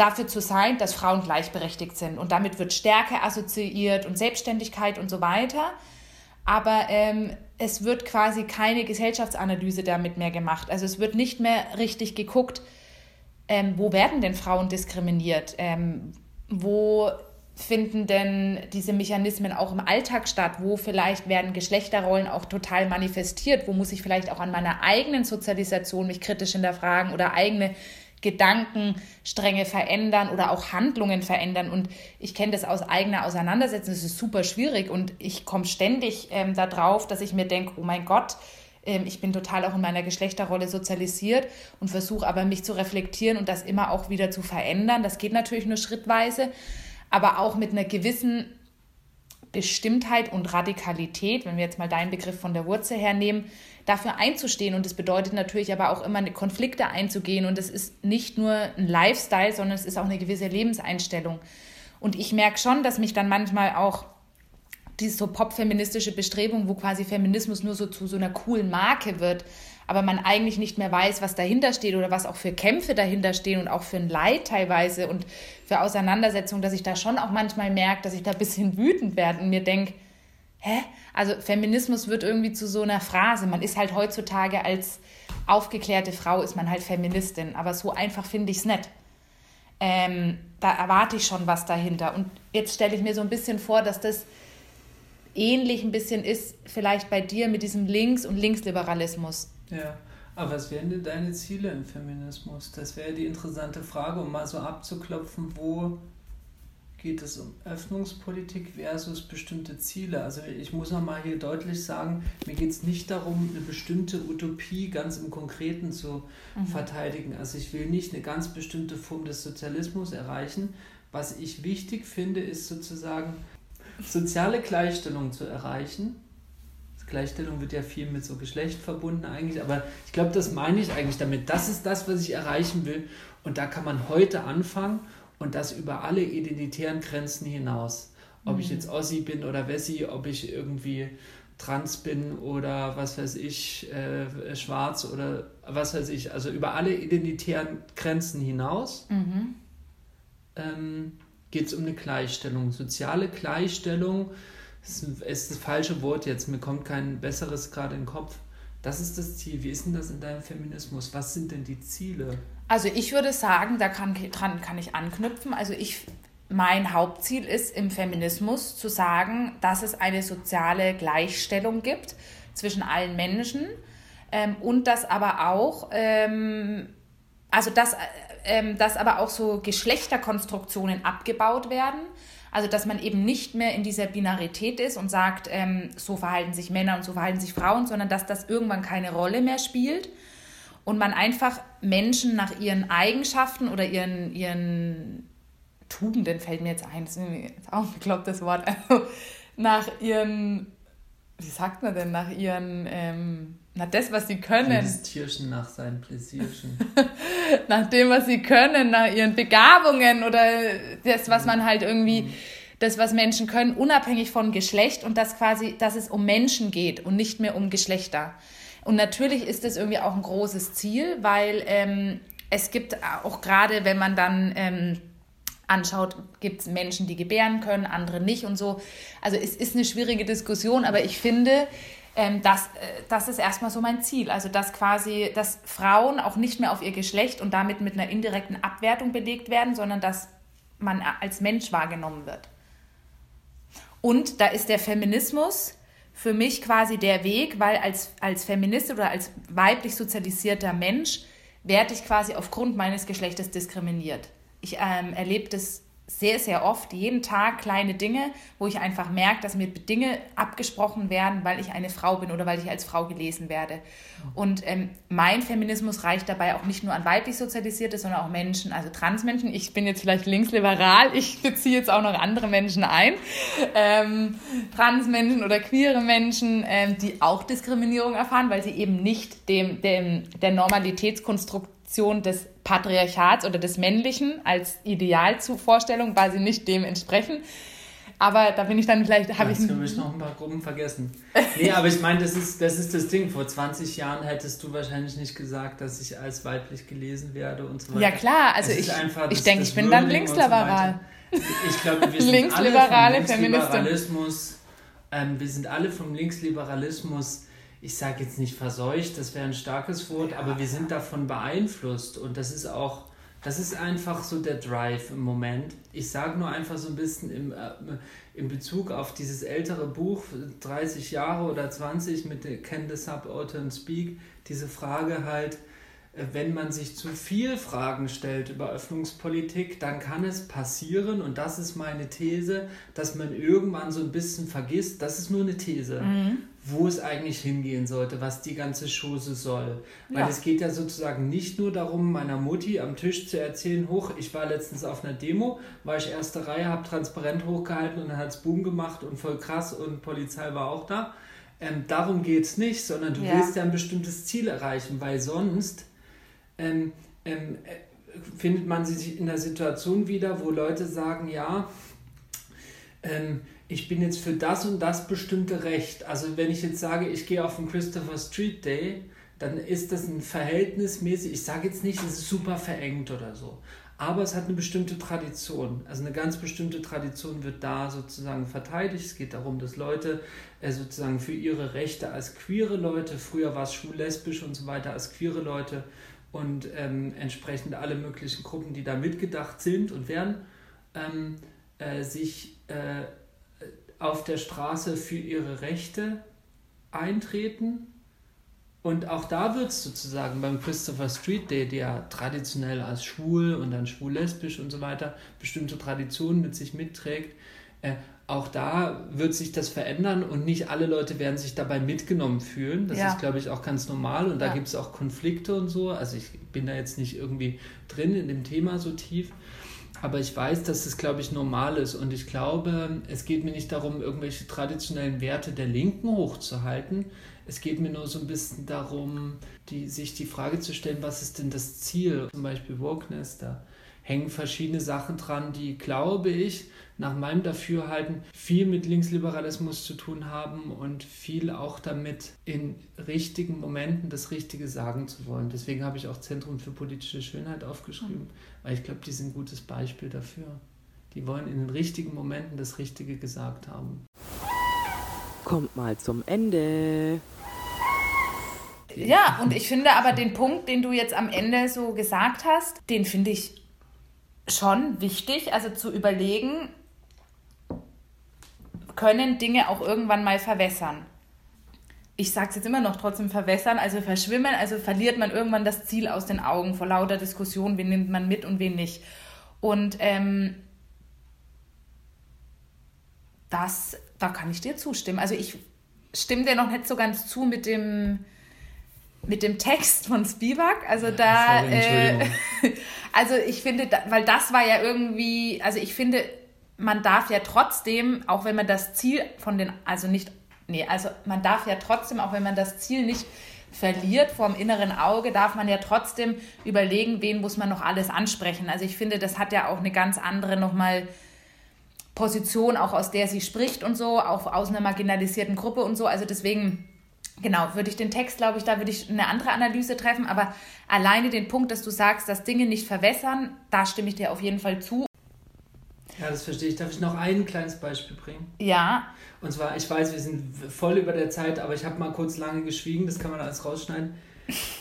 [SPEAKER 2] dafür zu sein, dass Frauen gleichberechtigt sind. Und damit wird Stärke assoziiert und Selbstständigkeit und so weiter. Aber ähm, es wird quasi keine Gesellschaftsanalyse damit mehr gemacht. Also es wird nicht mehr richtig geguckt, ähm, wo werden denn Frauen diskriminiert? Ähm, wo finden denn diese Mechanismen auch im Alltag statt? Wo vielleicht werden Geschlechterrollen auch total manifestiert? Wo muss ich vielleicht auch an meiner eigenen Sozialisation mich kritisch hinterfragen oder eigene Gedankenstränge verändern oder auch Handlungen verändern. Und ich kenne das aus eigener Auseinandersetzung. Es ist super schwierig und ich komme ständig ähm, darauf, dass ich mir denke, oh mein Gott, ähm, ich bin total auch in meiner Geschlechterrolle sozialisiert und versuche aber mich zu reflektieren und das immer auch wieder zu verändern. Das geht natürlich nur schrittweise, aber auch mit einer gewissen Bestimmtheit und Radikalität, wenn wir jetzt mal deinen Begriff von der Wurzel hernehmen, dafür einzustehen. Und das bedeutet natürlich aber auch immer Konflikte einzugehen. Und es ist nicht nur ein Lifestyle, sondern es ist auch eine gewisse Lebenseinstellung. Und ich merke schon, dass mich dann manchmal auch diese so popfeministische Bestrebung, wo quasi Feminismus nur so zu so einer coolen Marke wird, aber man eigentlich nicht mehr weiß, was dahinter steht oder was auch für Kämpfe dahinter stehen und auch für ein Leid teilweise und für Auseinandersetzungen, dass ich da schon auch manchmal merke, dass ich da ein bisschen wütend werde und mir denke, hä? Also Feminismus wird irgendwie zu so einer Phrase. Man ist halt heutzutage als aufgeklärte Frau ist man halt Feministin, aber so einfach finde ich es nicht. Ähm, da erwarte ich schon was dahinter. Und jetzt stelle ich mir so ein bisschen vor, dass das ähnlich ein bisschen ist, vielleicht bei dir mit diesem Links- und Linksliberalismus.
[SPEAKER 1] Ja, aber was wären denn deine Ziele im Feminismus? Das wäre die interessante Frage, um mal so abzuklopfen, wo geht es um Öffnungspolitik versus bestimmte Ziele. Also ich muss nochmal hier deutlich sagen, mir geht es nicht darum, eine bestimmte Utopie ganz im Konkreten zu mhm. verteidigen. Also ich will nicht eine ganz bestimmte Form des Sozialismus erreichen. Was ich wichtig finde, ist sozusagen soziale Gleichstellung zu erreichen. Gleichstellung wird ja viel mit so Geschlecht verbunden eigentlich, aber ich glaube, das meine ich eigentlich damit. Das ist das, was ich erreichen will. Und da kann man heute anfangen und das über alle identitären Grenzen hinaus. Ob mhm. ich jetzt Ossi bin oder Wessi, ob ich irgendwie trans bin oder was weiß ich, äh, schwarz oder was weiß ich, also über alle identitären Grenzen hinaus mhm. ähm, geht es um eine Gleichstellung. Soziale Gleichstellung ist, ist das falsche Wort jetzt, mir kommt kein besseres gerade in den Kopf. Das ist das Ziel. Wie ist denn das in deinem Feminismus? Was sind denn die Ziele?
[SPEAKER 2] Also ich würde sagen, da kann, dran kann ich anknüpfen. Also ich, mein Hauptziel ist im Feminismus zu sagen, dass es eine soziale Gleichstellung gibt zwischen allen Menschen ähm, und dass aber auch, ähm, also dass, ähm, dass aber auch so Geschlechterkonstruktionen abgebaut werden. Also dass man eben nicht mehr in dieser Binarität ist und sagt, ähm, so verhalten sich Männer und so verhalten sich Frauen, sondern dass das irgendwann keine Rolle mehr spielt und man einfach Menschen nach ihren Eigenschaften oder ihren, ihren Tugenden, fällt mir jetzt ein, das ist jetzt auch ein beklopptes Wort, also nach ihren, wie sagt man denn, nach ihren, ähm, nach das, was sie können.
[SPEAKER 1] Tierchen nach seinen Pläsierchen.
[SPEAKER 2] nach dem, was sie können, nach ihren Begabungen oder das, was man halt irgendwie, das, was Menschen können, unabhängig von Geschlecht und das quasi, dass es um Menschen geht und nicht mehr um Geschlechter. Und natürlich ist das irgendwie auch ein großes Ziel, weil ähm, es gibt auch gerade, wenn man dann ähm, anschaut, gibt es Menschen, die gebären können, andere nicht und so. Also es ist eine schwierige Diskussion, aber ich finde, ähm, das, äh, das ist erstmal so mein Ziel. Also dass quasi, dass Frauen auch nicht mehr auf ihr Geschlecht und damit mit einer indirekten Abwertung belegt werden, sondern dass man als Mensch wahrgenommen wird. Und da ist der Feminismus für mich quasi der Weg, weil als, als Feminist oder als weiblich sozialisierter Mensch werde ich quasi aufgrund meines Geschlechtes diskriminiert. Ich ähm, erlebe das sehr, sehr oft, jeden Tag kleine Dinge, wo ich einfach merke, dass mir Dinge abgesprochen werden, weil ich eine Frau bin oder weil ich als Frau gelesen werde. Und ähm, mein Feminismus reicht dabei auch nicht nur an weiblich Sozialisierte, sondern auch Menschen, also Transmenschen. Ich bin jetzt vielleicht linksliberal, ich beziehe jetzt auch noch andere Menschen ein. Ähm, Transmenschen oder queere Menschen, ähm, die auch Diskriminierung erfahren, weil sie eben nicht dem, dem der Normalitätskonstruktion des Patriarchats oder des Männlichen als Idealvorstellung, weil sie nicht dem entsprechen. Aber da bin ich dann vielleicht, habe ich.
[SPEAKER 1] Jetzt habe ich noch ein paar Gruppen vergessen. Nee, aber ich meine, das ist, das ist das Ding. Vor 20 Jahren hättest du wahrscheinlich nicht gesagt, dass ich als weiblich gelesen werde und so weiter.
[SPEAKER 2] Ja, klar. Also ich, ich denke, ich bin dann linksliberal.
[SPEAKER 1] So ich glaube, wir sind Linksliberale alle vom Linksliberalismus. Ähm, wir sind alle vom Linksliberalismus ich sage jetzt nicht verseucht, das wäre ein starkes Wort, ja. aber wir sind davon beeinflusst und das ist auch, das ist einfach so der Drive im Moment. Ich sage nur einfach so ein bisschen im, äh, in Bezug auf dieses ältere Buch, 30 Jahre oder 20 mit Can the Subaltern Speak, diese Frage halt, äh, wenn man sich zu viel Fragen stellt über Öffnungspolitik, dann kann es passieren, und das ist meine These, dass man irgendwann so ein bisschen vergisst, das ist nur eine These, mhm wo es eigentlich hingehen sollte, was die ganze Chose soll. Weil ja. es geht ja sozusagen nicht nur darum, meiner Mutti am Tisch zu erzählen, hoch, ich war letztens auf einer Demo, war ich erste Reihe, habe transparent hochgehalten und dann hat es Boom gemacht und voll krass und Polizei war auch da. Ähm, darum geht es nicht, sondern du ja. willst ja ein bestimmtes Ziel erreichen, weil sonst ähm, ähm, äh, findet man sich in der Situation wieder, wo Leute sagen, ja, ähm, ich bin jetzt für das und das bestimmte Recht. Also wenn ich jetzt sage, ich gehe auf den Christopher Street Day, dann ist das ein verhältnismäßig, ich sage jetzt nicht, es ist super verengt oder so, aber es hat eine bestimmte Tradition. Also eine ganz bestimmte Tradition wird da sozusagen verteidigt. Es geht darum, dass Leute äh, sozusagen für ihre Rechte als queere Leute, früher war es schwul-lesbisch und so weiter, als queere Leute und ähm, entsprechend alle möglichen Gruppen, die da mitgedacht sind und werden, ähm, äh, sich äh, auf der Straße für ihre Rechte eintreten Und auch da wird es sozusagen beim Christopher Street Day, der traditionell als schwul und dann schwul-lesbisch und so weiter bestimmte Traditionen mit sich mitträgt, äh, auch da wird sich das verändern und nicht alle Leute werden sich dabei mitgenommen fühlen. Das ja. ist, glaube ich, auch ganz normal und da ja. gibt es auch Konflikte und so. Also ich bin da jetzt nicht irgendwie drin in dem Thema so tief. Aber ich weiß, dass es, glaube ich, normal ist. Und ich glaube, es geht mir nicht darum, irgendwelche traditionellen Werte der Linken hochzuhalten. Es geht mir nur so ein bisschen darum, die, sich die Frage zu stellen, was ist denn das Ziel? Zum Beispiel Wokeness, da hängen verschiedene Sachen dran, die, glaube ich, nach meinem Dafürhalten viel mit Linksliberalismus zu tun haben und viel auch damit, in richtigen Momenten das Richtige sagen zu wollen. Deswegen habe ich auch Zentrum für politische Schönheit aufgeschrieben, weil ich glaube, die sind ein gutes Beispiel dafür. Die wollen in den richtigen Momenten das Richtige gesagt haben.
[SPEAKER 3] Kommt mal zum Ende.
[SPEAKER 2] Ja, und ich finde aber den Punkt, den du jetzt am Ende so gesagt hast, den finde ich schon wichtig, also zu überlegen, können Dinge auch irgendwann mal verwässern. Ich sage es jetzt immer noch trotzdem verwässern, also verschwimmen, also verliert man irgendwann das Ziel aus den Augen vor lauter Diskussion, wen nimmt man mit und wen nicht. Und ähm, das, da kann ich dir zustimmen. Also ich stimme dir noch nicht so ganz zu mit dem, mit dem Text von Spivak. Also da, Sorry, äh, also ich finde, weil das war ja irgendwie, also ich finde, man darf ja trotzdem, auch wenn man das Ziel von den, also nicht, nee, also man darf ja trotzdem, auch wenn man das Ziel nicht verliert vom inneren Auge, darf man ja trotzdem überlegen, wen muss man noch alles ansprechen. Also ich finde, das hat ja auch eine ganz andere nochmal Position, auch aus der sie spricht und so, auch aus einer marginalisierten Gruppe und so. Also deswegen, genau, würde ich den Text, glaube ich, da würde ich eine andere Analyse treffen, aber alleine den Punkt, dass du sagst, dass Dinge nicht verwässern, da stimme ich dir auf jeden Fall zu.
[SPEAKER 1] Ja, das verstehe ich. Darf ich noch ein kleines Beispiel bringen?
[SPEAKER 2] Ja.
[SPEAKER 1] Und zwar, ich weiß, wir sind voll über der Zeit, aber ich habe mal kurz lange geschwiegen, das kann man alles rausschneiden.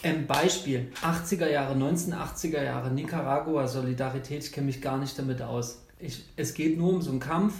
[SPEAKER 1] Ein Beispiel, 80er Jahre, 1980er Jahre, Nicaragua, Solidarität, ich kenne mich gar nicht damit aus. Ich, es geht nur um so einen Kampf,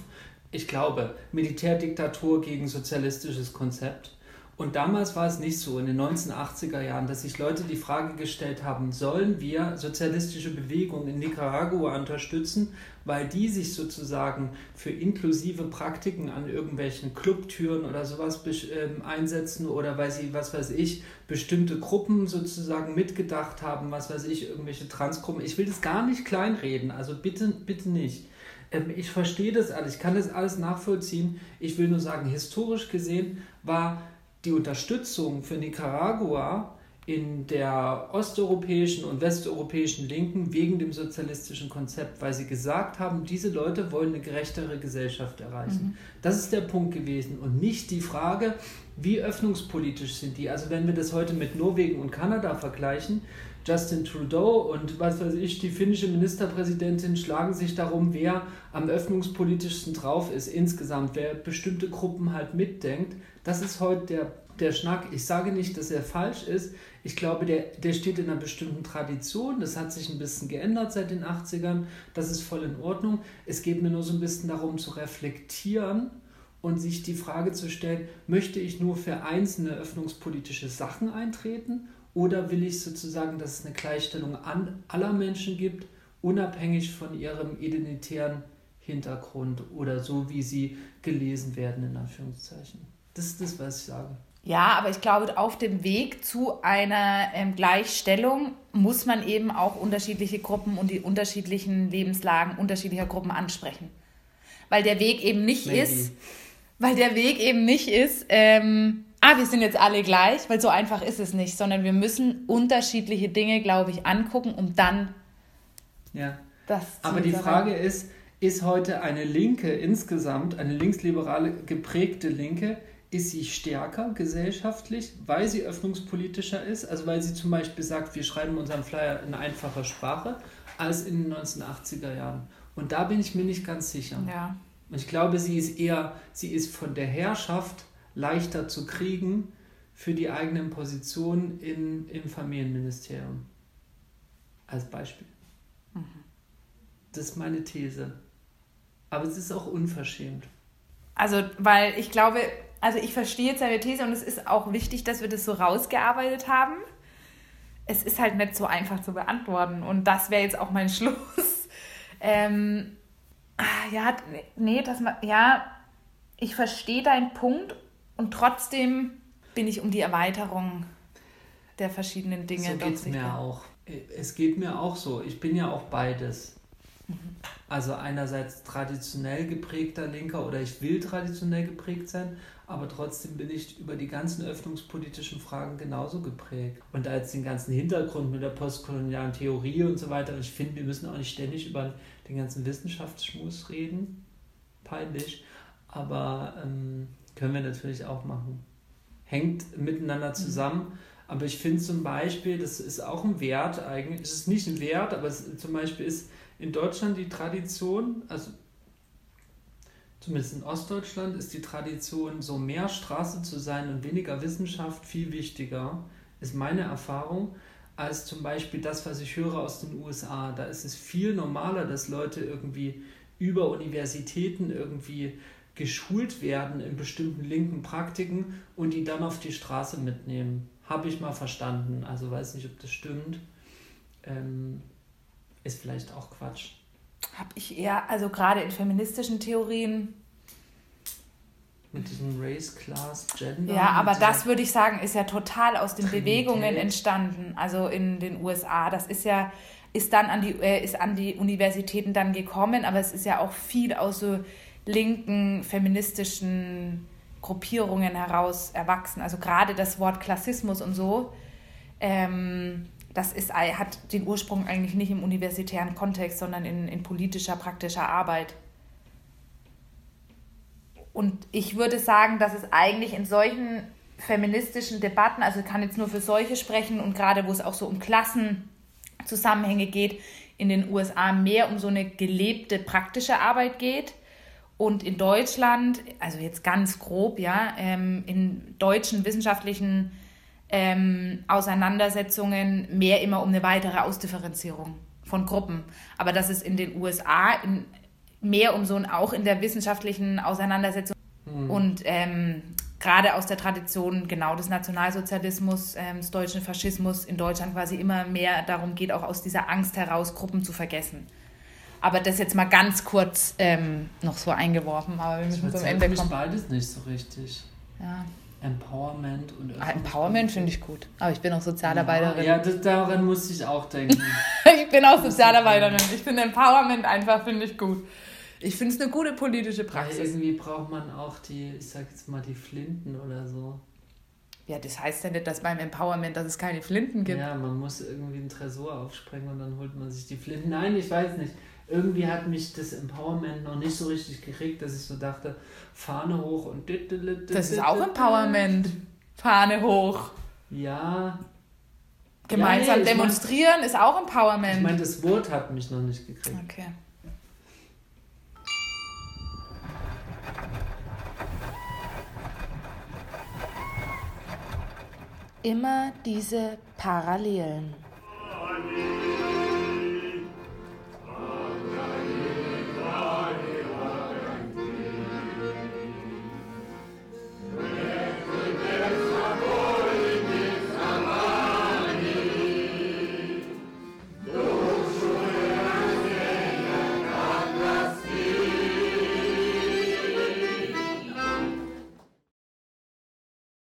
[SPEAKER 1] ich glaube, Militärdiktatur gegen sozialistisches Konzept. Und damals war es nicht so in den 1980er Jahren, dass sich Leute die Frage gestellt haben, sollen wir sozialistische Bewegungen in Nicaragua unterstützen, weil die sich sozusagen für inklusive Praktiken an irgendwelchen Clubtüren oder sowas ähm, einsetzen oder weil sie, was weiß ich, bestimmte Gruppen sozusagen mitgedacht haben, was weiß ich, irgendwelche Transgruppen. Ich will das gar nicht kleinreden, also bitte, bitte nicht. Ähm, ich verstehe das alles, ich kann das alles nachvollziehen. Ich will nur sagen, historisch gesehen war die Unterstützung für Nicaragua in der osteuropäischen und westeuropäischen Linken wegen dem sozialistischen Konzept, weil sie gesagt haben, diese Leute wollen eine gerechtere Gesellschaft erreichen. Mhm. Das ist der Punkt gewesen und nicht die Frage, wie öffnungspolitisch sind die. Also wenn wir das heute mit Norwegen und Kanada vergleichen, Justin Trudeau und was weiß ich, die finnische Ministerpräsidentin schlagen sich darum, wer am öffnungspolitischsten drauf ist insgesamt, wer bestimmte Gruppen halt mitdenkt. Das ist heute der, der Schnack. Ich sage nicht, dass er falsch ist. Ich glaube, der, der steht in einer bestimmten Tradition. Das hat sich ein bisschen geändert seit den 80ern. Das ist voll in Ordnung. Es geht mir nur so ein bisschen darum zu reflektieren und sich die Frage zu stellen, möchte ich nur für einzelne öffnungspolitische Sachen eintreten oder will ich sozusagen, dass es eine Gleichstellung an aller Menschen gibt, unabhängig von ihrem identitären Hintergrund oder so, wie sie gelesen werden, in Anführungszeichen. Das ist das, was ich sage.
[SPEAKER 2] Ja, aber ich glaube, auf dem Weg zu einer ähm, Gleichstellung muss man eben auch unterschiedliche Gruppen und die unterschiedlichen Lebenslagen unterschiedlicher Gruppen ansprechen. Weil der Weg eben nicht Maybe. ist, weil der Weg eben nicht ist, ähm, ah, wir sind jetzt alle gleich, weil so einfach ist es nicht, sondern wir müssen unterschiedliche Dinge, glaube ich, angucken, um dann
[SPEAKER 1] ja. das zu Aber die Frage ist, ist heute eine Linke insgesamt, eine linksliberale geprägte Linke, ist sie stärker gesellschaftlich, weil sie öffnungspolitischer ist, also weil sie zum Beispiel sagt, wir schreiben unseren Flyer in einfacher Sprache, als in den 1980er Jahren. Und da bin ich mir nicht ganz sicher.
[SPEAKER 2] Ja.
[SPEAKER 1] Ich glaube, sie ist eher, sie ist von der Herrschaft leichter zu kriegen für die eigenen Positionen in, im Familienministerium. Als Beispiel. Mhm. Das ist meine These. Aber es ist auch unverschämt.
[SPEAKER 2] Also, weil ich glaube, also ich verstehe jetzt seine These und es ist auch wichtig, dass wir das so rausgearbeitet haben. Es ist halt nicht so einfach zu beantworten und das wäre jetzt auch mein Schluss. Ähm, ah, ja, nee, das ja, ich verstehe deinen Punkt und trotzdem bin ich um die Erweiterung der verschiedenen Dinge.
[SPEAKER 1] So geht es mir auch. Es geht mir auch so. Ich bin ja auch beides. Mhm. Also einerseits traditionell geprägter Linker oder ich will traditionell geprägt sein, aber trotzdem bin ich über die ganzen öffnungspolitischen Fragen genauso geprägt. Und als den ganzen Hintergrund mit der postkolonialen Theorie und so weiter, ich finde, wir müssen auch nicht ständig über den ganzen Wissenschaftsschmus reden. Peinlich. Aber ähm, können wir natürlich auch machen. Hängt miteinander zusammen. Aber ich finde zum Beispiel, das ist auch ein Wert eigentlich, es ist nicht ein Wert, aber es, zum Beispiel ist in Deutschland die Tradition, also zumindest in Ostdeutschland ist die Tradition, so mehr Straße zu sein und weniger Wissenschaft viel wichtiger, ist meine Erfahrung, als zum Beispiel das, was ich höre aus den USA. Da ist es viel normaler, dass Leute irgendwie über Universitäten irgendwie geschult werden in bestimmten linken Praktiken und die dann auf die Straße mitnehmen. Habe ich mal verstanden. Also weiß nicht, ob das stimmt. Ähm, ist vielleicht auch Quatsch.
[SPEAKER 2] Habe ich eher, also gerade in feministischen Theorien.
[SPEAKER 1] Mit diesem Race, Class, Gender.
[SPEAKER 2] Ja, aber das würde ich sagen, ist ja total aus den Trinität. Bewegungen entstanden. Also in den USA. Das ist ja, ist dann an die, äh, ist an die Universitäten dann gekommen, aber es ist ja auch viel aus so linken, feministischen Gruppierungen heraus erwachsen. Also gerade das Wort Klassismus und so, ähm, das ist, hat den Ursprung eigentlich nicht im universitären Kontext, sondern in, in politischer, praktischer Arbeit. Und ich würde sagen, dass es eigentlich in solchen feministischen Debatten, also ich kann jetzt nur für solche sprechen und gerade wo es auch so um Klassenzusammenhänge geht, in den USA mehr um so eine gelebte praktische Arbeit geht und in Deutschland, also jetzt ganz grob, ja, ähm, in deutschen wissenschaftlichen ähm, Auseinandersetzungen mehr immer um eine weitere Ausdifferenzierung von Gruppen. Aber dass es in den USA in, mehr um so ein, auch in der wissenschaftlichen Auseinandersetzung mhm. und ähm, gerade aus der Tradition genau des Nationalsozialismus, ähm, des deutschen Faschismus in Deutschland quasi immer mehr darum geht, auch aus dieser Angst heraus Gruppen zu vergessen. Aber das jetzt mal ganz kurz ähm, noch so eingeworfen, aber wir müssen zum Ende kommen.
[SPEAKER 1] beides nicht so richtig. Ja. Empowerment und
[SPEAKER 2] ah, Empowerment finde ich gut. Aber ich bin auch Sozialarbeiterin.
[SPEAKER 1] Ja, das, daran musste ich auch denken.
[SPEAKER 2] ich bin auch Sozialarbeiterin. Ich finde Empowerment einfach, finde ich gut. Ich finde es eine gute politische Praxis.
[SPEAKER 1] Weil irgendwie braucht man auch die, ich sag jetzt mal, die Flinten oder so.
[SPEAKER 2] Ja, das heißt ja nicht, dass beim Empowerment, dass es keine Flinten gibt.
[SPEAKER 1] Ja, man muss irgendwie einen Tresor aufsprengen und dann holt man sich die Flinten. Nein, ich weiß nicht irgendwie hat mich das Empowerment noch nicht so richtig gekriegt, dass ich so dachte, Fahne hoch und
[SPEAKER 2] Das ist auch Empowerment. Fahne hoch.
[SPEAKER 1] Ja.
[SPEAKER 2] Gemeinsam ja, nee, demonstrieren mein, ist auch Empowerment. Ich
[SPEAKER 1] meine, das Wort hat mich noch nicht gekriegt.
[SPEAKER 2] Okay. Immer diese Parallelen.